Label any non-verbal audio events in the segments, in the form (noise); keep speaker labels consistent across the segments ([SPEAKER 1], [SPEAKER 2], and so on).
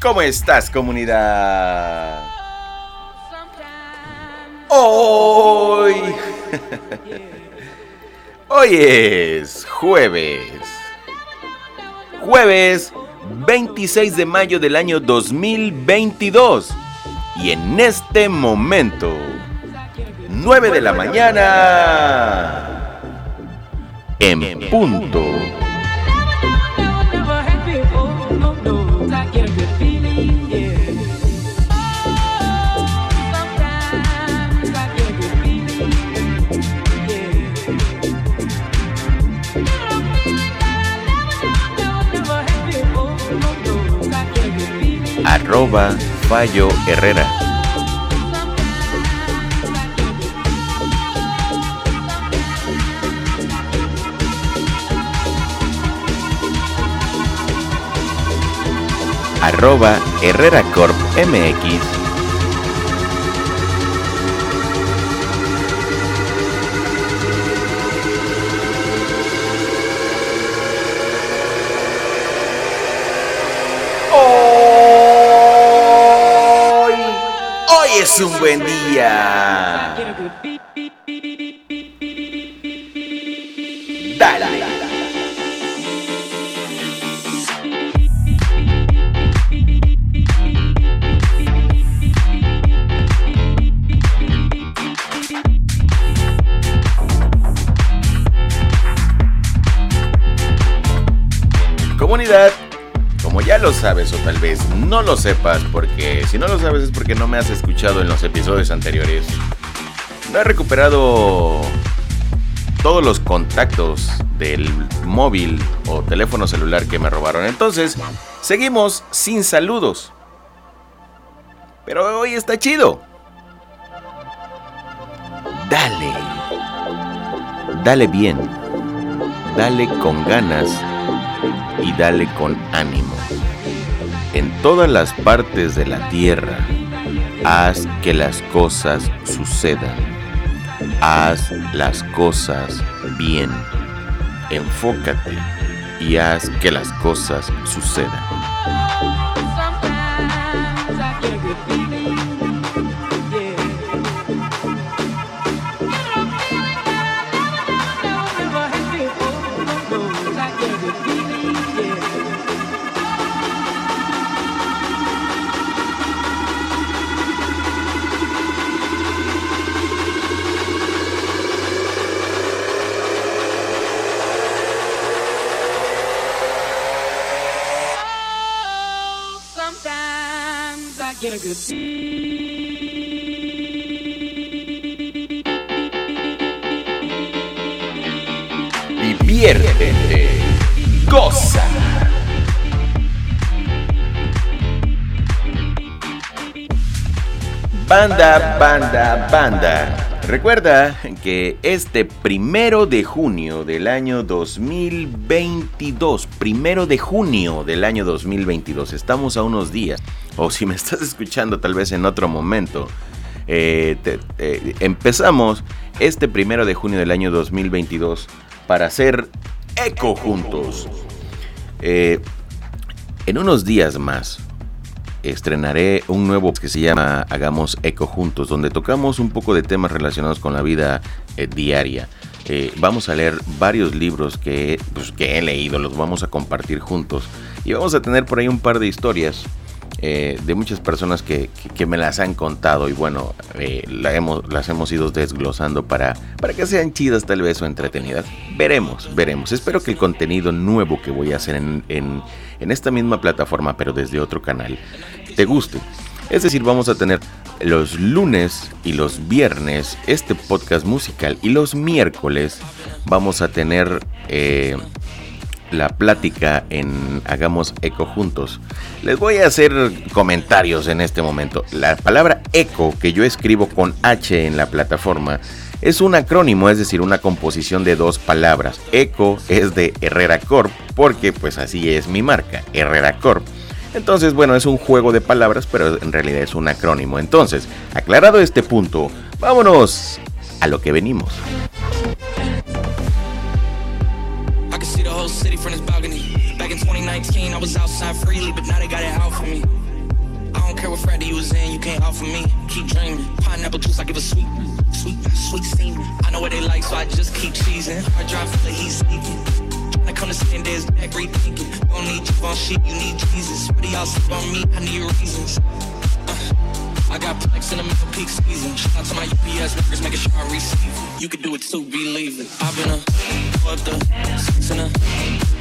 [SPEAKER 1] ¿Cómo estás, comunidad? Hoy. (laughs) Hoy es jueves. Jueves 26 de mayo del año 2022. Y en este momento, 9 de la mañana, en punto. Fallo Herrera. Arroba Herrera Corp MX es un buen día. Dale. Comunidad lo sabes o tal vez no lo sepas, porque si no lo sabes es porque no me has escuchado en los episodios anteriores. No he recuperado todos los contactos del móvil o teléfono celular que me robaron. Entonces, seguimos sin saludos. Pero hoy está chido. Dale. Dale bien. Dale con ganas y dale con ánimo. En todas las partes de la tierra, haz que las cosas sucedan. Haz las cosas bien. Enfócate y haz que las cosas sucedan. Diviértete. Goza. Banda, banda, banda. Recuerda que este primero de junio del año 2022, primero de junio del año 2022, estamos a unos días o si me estás escuchando tal vez en otro momento, eh, empezamos este primero de junio del año 2022 para hacer eco juntos. Eh, en unos días más estrenaré un nuevo que se llama Hagamos Eco Juntos, donde tocamos un poco de temas relacionados con la vida diaria. vamos a leer varios libros que, pues, que he leído, los vamos a compartir juntos y vamos a tener por ahí un par de historias eh, de muchas personas que, me las han contado y bueno, eh, hemos, las hemos ido desglosando para, para que sean chidas tal vez o entretenidas. Veremos, veremos. Espero que el contenido nuevo que voy a hacer en, en, en esta misma plataforma, pero desde otro canal, te guste. Es decir, vamos a tener los lunes y los viernes este podcast musical y los miércoles vamos a tener... Eh, la plática en Hagamos Eco Juntos. Les voy a hacer comentarios en este momento. La palabra eco que yo escribo con H en la plataforma es un acrónimo, es decir, una composición de dos palabras. Eco es de Herrera Corp, porque pues así es mi marca, Herrera Corp. Entonces, bueno, es un juego de palabras, pero en realidad es un acrónimo. Entonces, aclarado este punto, vámonos a lo que venimos. Whole city from this balcony. Back in 2019, I was outside freely, but now they got it out for me.
[SPEAKER 2] I don't care what Friday you was in, you can't out for me. Keep dreaming. Pineapple juice, I give a sweet, sweet, sweet semen. I know what they like, so I just keep cheesing. I drive for the heat seeking. Trying to come to day as back rethinking. Don't need shit, you need Jesus. What do y'all sleep on me? I need reasons. Uh, I got plex in the middle peak season. Shout out to my UPS workers, making sure I receive it. You can do it too, believe it. I've been a
[SPEAKER 3] fucked up. Sinner.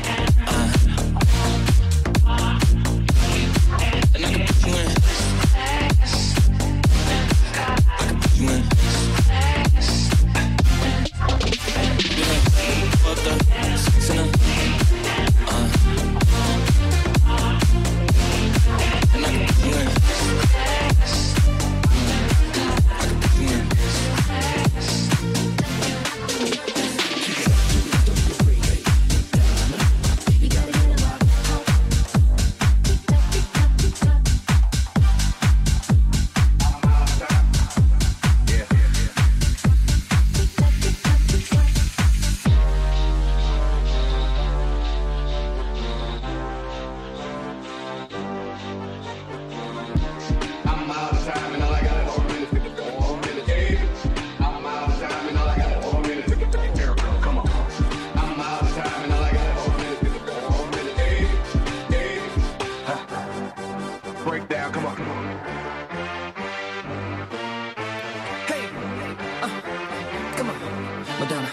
[SPEAKER 3] Madonna,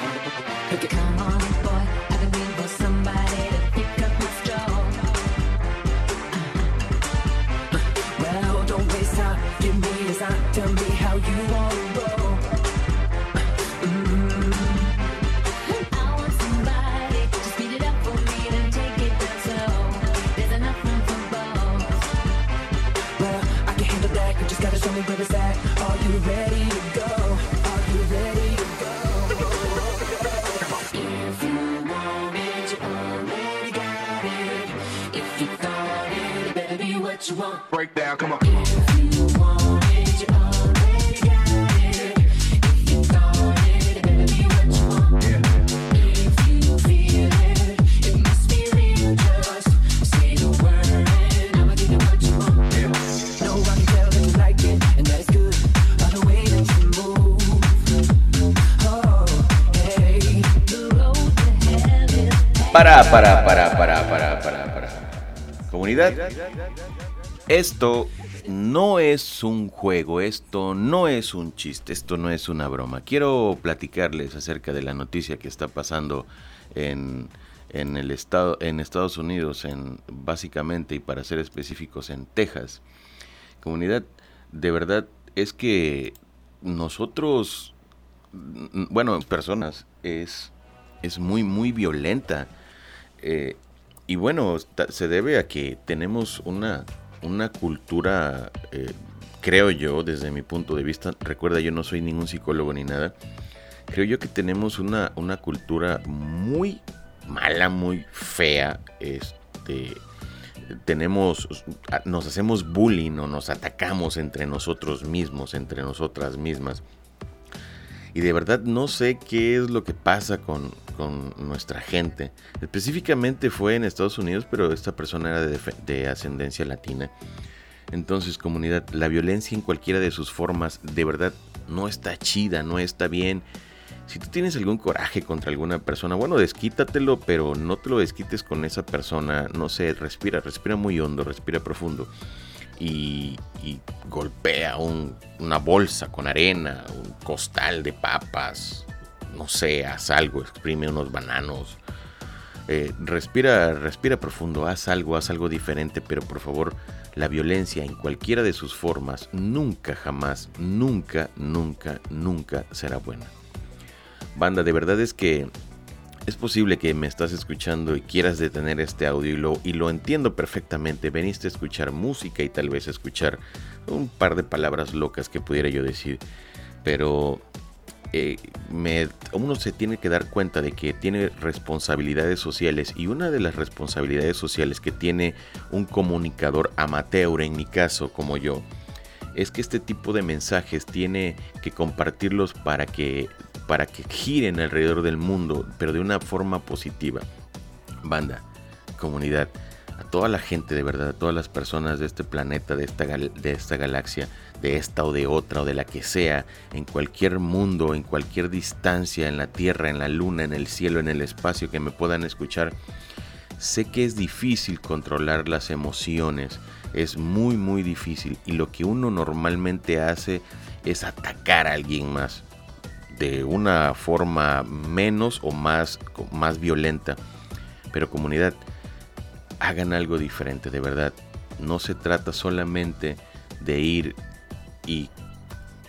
[SPEAKER 3] pick it.
[SPEAKER 4] Come on, hell is
[SPEAKER 1] Para, para, para, para, para, para, para. Comunidad, esto no es un juego, esto no es un chiste, esto no es una broma. Quiero platicarles acerca de la noticia que está pasando en, en el estado, en Estados Unidos, en básicamente y para ser específicos en Texas. Comunidad, de verdad es que nosotros, bueno, personas, es, es muy, muy violenta. Eh, y bueno, se debe a que tenemos una, una cultura, eh, creo yo, desde mi punto de vista, recuerda, yo no soy ningún psicólogo ni nada, creo yo que tenemos una, una cultura muy mala, muy fea, este, tenemos, nos hacemos bullying o nos atacamos entre nosotros mismos, entre nosotras mismas. Y de verdad no sé qué es lo que pasa con, con nuestra gente. Específicamente fue en Estados Unidos, pero esta persona era de, de ascendencia latina. Entonces, comunidad, la violencia en cualquiera de sus formas de verdad no está chida, no está bien. Si tú tienes algún coraje contra alguna persona, bueno, desquítatelo, pero no te lo desquites con esa persona. No sé, respira, respira muy hondo, respira profundo. Y, y golpea un- una bolsa con arena, un costal de papas, no sé, haz algo, exprime unos bananos. Eh, respira, respira profundo, haz algo, haz algo diferente, pero por favor, la violencia en cualquiera de sus formas nunca, jamás, nunca, nunca, nunca será buena. Banda, de verdad es que es posible que me estás escuchando y quieras detener este audio y lo, entiendo perfectamente. Veniste a escuchar música y tal vez a escuchar un par de palabras locas que pudiera yo decir. Pero eh, uno se tiene que dar cuenta de que tiene responsabilidades sociales y una de las responsabilidades sociales que tiene un comunicador amateur, en mi caso como yo, es que este tipo de mensajes tiene que compartirlos para que, para que giren alrededor del mundo, pero de una forma positiva. Banda, comunidad, a toda la gente de verdad, a todas las personas de este planeta, de esta, de esta galaxia, de esta o de otra o de la que sea, en cualquier mundo, en cualquier distancia, en la Tierra, en la Luna, en el cielo, en el espacio, que me puedan escuchar. Sé que es difícil controlar las emociones, es muy muy difícil y lo que uno normalmente hace es atacar a alguien más de una forma menos o más, más violenta. Pero comunidad, hagan algo diferente, de verdad. No se trata solamente de ir y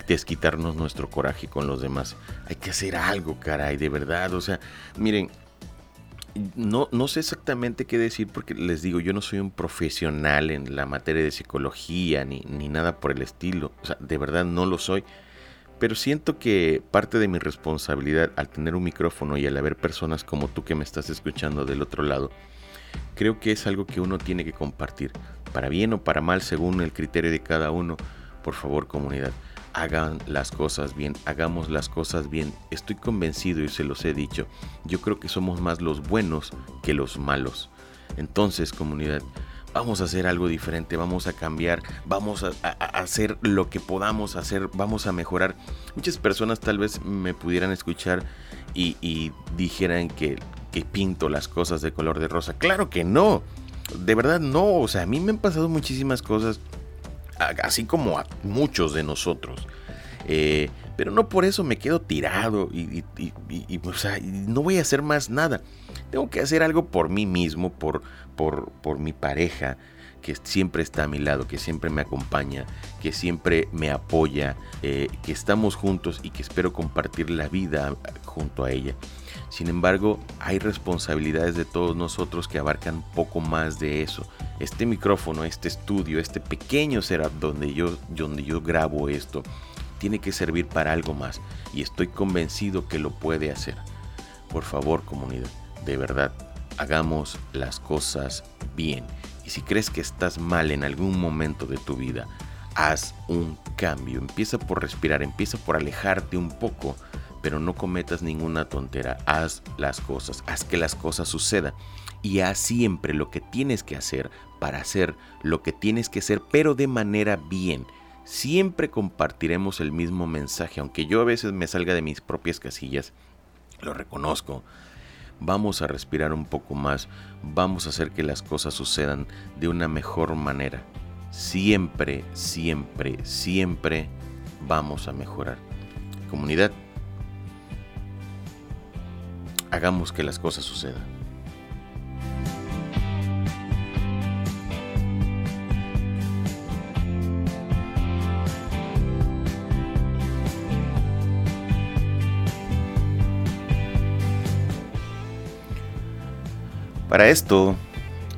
[SPEAKER 1] desquitarnos nuestro coraje con los demás. Hay que hacer algo, caray, de verdad. O sea, miren, no, no sé exactamente qué decir porque les digo, yo no soy un profesional en la materia de psicología ni, ni nada por el estilo. O sea, de verdad no lo soy. Pero siento que parte de mi responsabilidad al tener un micrófono y al haber personas como tú que me estás escuchando del otro lado, creo que es algo que uno tiene que compartir. Para bien o para mal, según el criterio de cada uno. Por favor, comunidad, hagan las cosas bien, hagamos las cosas bien. Estoy convencido y se los he dicho. Yo creo que somos más los buenos que los malos. Entonces, comunidad, vamos a hacer algo diferente, vamos a cambiar, vamos a, hacer lo que podamos hacer, vamos a mejorar. Muchas personas tal vez me pudieran escuchar y, dijeran que, que pinto las cosas de color de rosa. Claro que no, de verdad no, o sea, a mí me han pasado muchísimas cosas, así como a muchos de nosotros. Eh, pero no por eso me quedo tirado y, y- o sea, no voy a hacer más nada. Tengo que hacer algo por mí mismo, por, por, mi pareja, que siempre está a mi lado, que siempre me acompaña, que siempre me apoya, eh, que estamos juntos y que espero compartir la vida junto a ella. Sin embargo, hay responsabilidades de todos nosotros que abarcan poco más de eso. Este micrófono, este estudio, este pequeño setup donde yo, donde yo grabo esto, tiene que servir para algo más y estoy convencido que lo puede hacer. Por favor, comunidad, de verdad, hagamos las cosas bien. Y si crees que estás mal en algún momento de tu vida, haz un cambio. Empieza por respirar, empieza por alejarte un poco, pero no cometas ninguna tontera. Haz las cosas, haz que las cosas sucedan. Y haz siempre lo que tienes que hacer para hacer lo que tienes que hacer, pero de manera bien. Siempre compartiremos el mismo mensaje, aunque yo a veces me salga de mis propias casillas, lo reconozco. Vamos a respirar un poco más, vamos a hacer que las cosas sucedan de una mejor manera. Siempre, siempre, siempre vamos a mejorar. Comunidad, hagamos que las cosas sucedan. Para esto,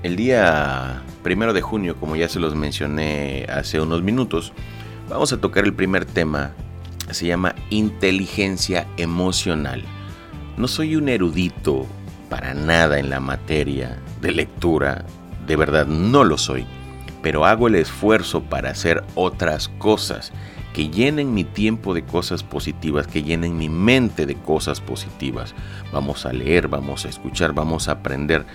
[SPEAKER 1] el día primero de junio, como ya se los mencioné hace unos minutos, vamos a tocar el primer tema. Se llama inteligencia emocional. No soy un erudito para nada en la materia de lectura, de verdad no lo soy, pero hago el esfuerzo para hacer otras cosas que llenen mi tiempo de cosas positivas, que llenen mi mente de cosas positivas. Vamos a leer, vamos a escuchar, vamos a aprender.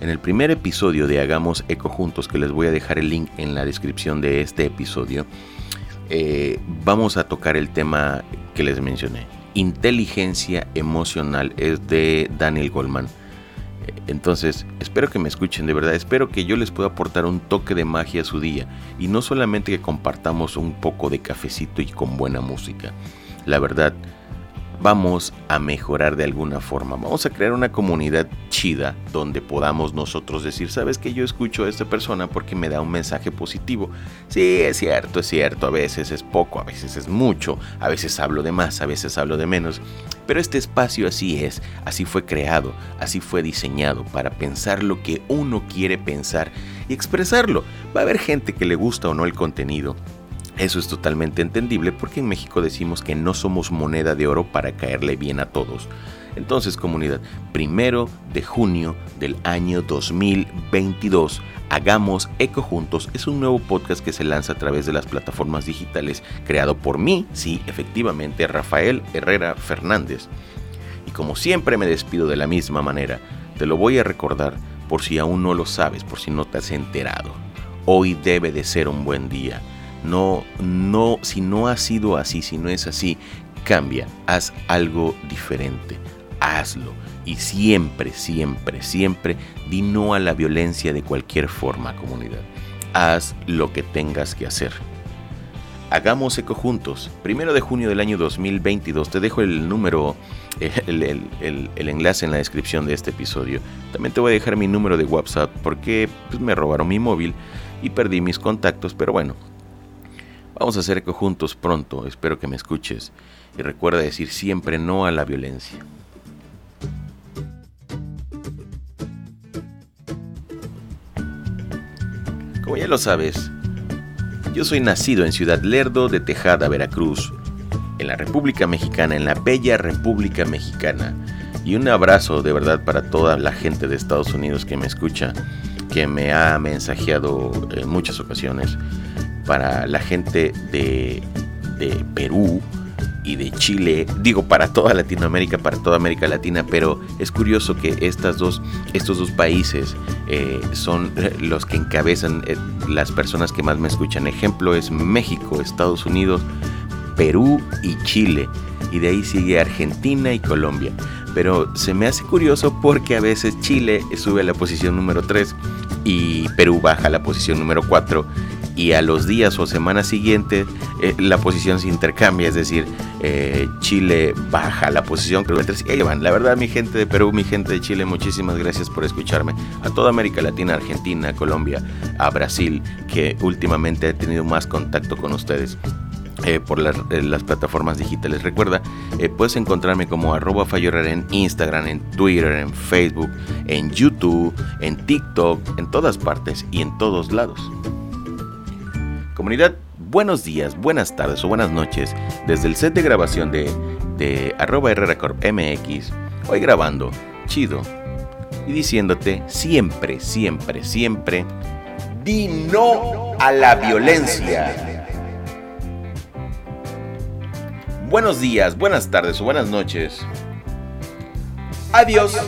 [SPEAKER 1] En el primer episodio de Hagamos Eco Juntos, que les voy a dejar el link en la descripción de este episodio, eh, vamos a tocar el tema que les mencioné. Inteligencia emocional es de Daniel Goldman. Entonces, espero que me escuchen de verdad, espero que yo les pueda aportar un toque de magia a su día y no solamente que compartamos un poco de cafecito y con buena música. La verdad, vamos a mejorar de alguna forma. Vamos a crear una comunidad chida donde podamos nosotros decir, sabes que yo escucho a esta persona porque me da un mensaje positivo. Sí, es cierto, es cierto, a veces es poco, a veces es mucho, a veces hablo de más, a veces hablo de menos. Pero este espacio así es, así fue creado, así fue diseñado para pensar lo que uno quiere pensar y expresarlo. Va a haber gente que le gusta o no el contenido, eso es totalmente entendible porque en México decimos que no somos moneda de oro para caerle bien a todos. Entonces, comunidad, primero de junio del año 2022, Hagamos Eco Juntos es un nuevo podcast que se lanza a través de las plataformas digitales, creado por mí, sí, efectivamente, Rafael Herrera Fernández. Y como siempre me despido de la misma manera, te lo voy a recordar por si aún no lo sabes, por si no te has enterado. Hoy debe de ser un buen día. No, no, si no ha sido así, si no es así, cambia, haz algo diferente, hazlo. Y siempre, siempre, siempre di no a la violencia de cualquier forma, comunidad. Haz lo que tengas que hacer. Hagamos eco juntos. Primero de junio del año 2022. Te dejo el número, el- el enlace en la descripción de este episodio. También te voy a dejar mi número de WhatsApp porque pues, me robaron mi móvil y perdí mis contactos. Pero bueno, vamos a hacer eco juntos pronto. Espero que me escuches. Y recuerda decir siempre no a la violencia. Como ya lo sabes, yo soy nacido en Ciudad Lerdo de Tejada, Veracruz, en la República Mexicana, en la bella República Mexicana. Y un abrazo de verdad para toda la gente de Estados Unidos que me escucha, que me ha mensajeado en muchas ocasiones, para la gente de, Perú y de Chile, digo para toda Latinoamérica, para toda América Latina, pero es curioso que estas dos, estos dos países eh, son los que encabezan eh, las personas que más me escuchan. Ejemplo es México, Estados Unidos, Perú y Chile. Y de ahí sigue Argentina y Colombia. Pero se me hace curioso porque a veces Chile sube a la posición número 3 y Perú baja a la posición número 4. Y a los días o semanas siguientes eh, la posición se intercambia. Es decir, eh, Chile baja la posición creo que 3 y ahí van. La verdad mi gente de Perú, mi gente de Chile, muchísimas gracias por escucharme. A toda América Latina, Argentina, Colombia, a Brasil, que últimamente he tenido más contacto con ustedes eh, por las, plataformas digitales. Recuerda, eh, puedes encontrarme como arroba Fayorrer en Instagram, en Twitter, en Facebook, en YouTube, en TikTok, en todas partes y en todos lados. Comunidad, buenos días, buenas tardes o buenas noches desde el set de grabación de, de arroba Herrera MX. Hoy grabando, chido, y diciéndote siempre, siempre, siempre, di no a la violencia. Buenos días, buenas tardes o buenas noches. Adiós.